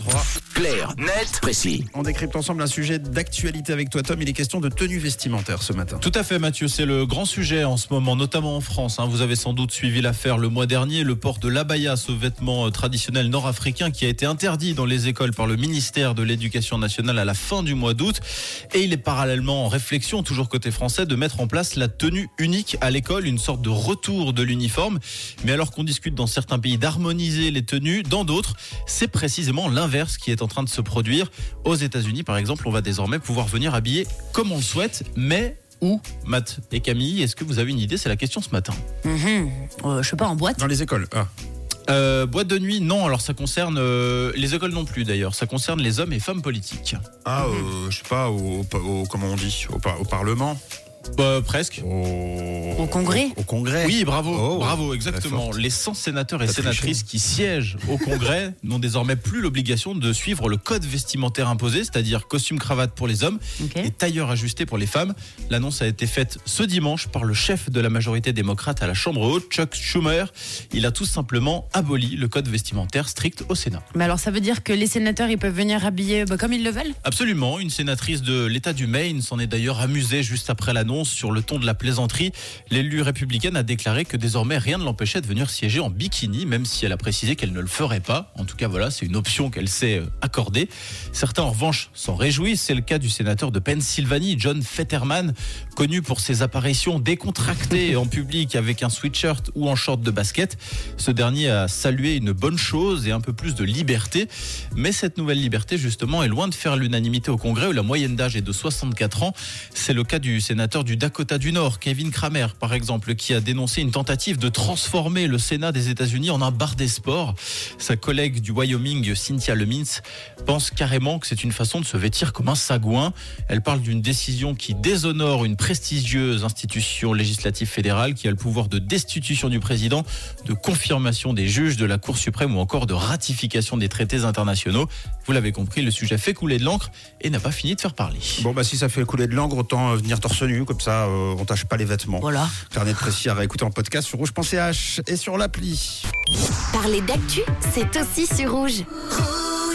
33. Clair, net, précis. On décrypte ensemble un sujet d'actualité avec toi, Tom. Il est question de tenue vestimentaire ce matin. Tout à fait, Mathieu. C'est le grand sujet en ce moment, notamment en France. hein. Vous avez sans doute suivi l'affaire le mois dernier, le port de l'abaya, ce vêtement euh, traditionnel nord-africain qui a été interdit dans les écoles par le ministère de l'Éducation nationale à la fin du mois d'août. Et il est parallèlement en réflexion, toujours côté français, de mettre en place la tenue unique à l'école, une sorte de retour de l'uniforme. Mais alors qu'on discute dans certains pays d'harmoniser les tenues, dans d'autres, c'est précisément l'inverse qui est en train de se produire. Aux États-Unis, par exemple, on va désormais pouvoir venir habiller comme on le souhaite, mais où Matt et Camille, est-ce que vous avez une idée? C'est la question ce matin. Mhm. Euh, je sais pas, en boîte? Dans les écoles. Ah. Euh, boîte de nuit, non. Alors ça concerne euh, les écoles non plus d'ailleurs. Ça concerne les hommes et femmes politiques. Ah, euh, je sais pas, au, au- comment on dit au Parlement Euh, presque. Au, Au Congrès Au, Congrès Oui, bravo, Oh, bravo, exactement. Les 100 sénateurs et sénatrices qui siègent au Congrès n'ont désormais plus l'obligation de suivre le code vestimentaire imposé, c'est-à-dire costume cravate pour les hommes et tailleur ajusté pour les femmes. L'annonce a été faite ce dimanche par le chef de la majorité démocrate à la Chambre haute, Chuck Schumer. Il a tout simplement aboli le code vestimentaire strict au Sénat. Mais alors ça veut dire que les sénateurs ils peuvent venir habiller bah, comme ils le veulent? Absolument, une sénatrice de l'État du Maine s'en est d'ailleurs amusée juste après l'annonce sur le ton de la plaisanterie. L'élu républicaine a déclaré que désormais rien ne l'empêchait de venir siéger en bikini, même si elle a précisé qu'elle ne le ferait pas. En tout cas, voilà, c'est une option qu'elle s'est euh, accordée. Certains, en revanche, s'en réjouissent. C'est le cas du sénateur de Pennsylvanie, John Fetterman, connu pour ses apparitions décontractées en public avec un sweatshirt ou en short de basket. Ce dernier a salué une bonne chose et un peu plus de liberté. Mais cette nouvelle liberté, justement, est loin de faire l'unanimité au Congrès où la moyenne d'âge est de 64 ans. C'est le cas du sénateur du Dakota du Nord, Kevin Kramer, par exemple, qui a dénoncé une tentative de transformer le Sénat des États-Unis en un bar des sports. Sa collègue du Wyoming, Cynthia Lemins, pense carrément que c'est une façon de se vêtir comme un sagouin. Elle parle d'une décision qui déshonore une prestigieuse institution législative fédérale qui a le pouvoir de destitution du président, de confirmation des juges de la Cour suprême ou encore de ratification des traités internationaux. Vous l'avez compris, le sujet fait couler de l'encre et n'a pas fini de faire parler. Bon, bah si ça fait couler de l'encre, autant euh, venir torse nu, comme ça euh, on tâche pas les vêtements. Voilà. Carnet de précis à réécouter en podcast sur rouge.ch et sur l'appli. Parler d'actu, c'est aussi sur rouge.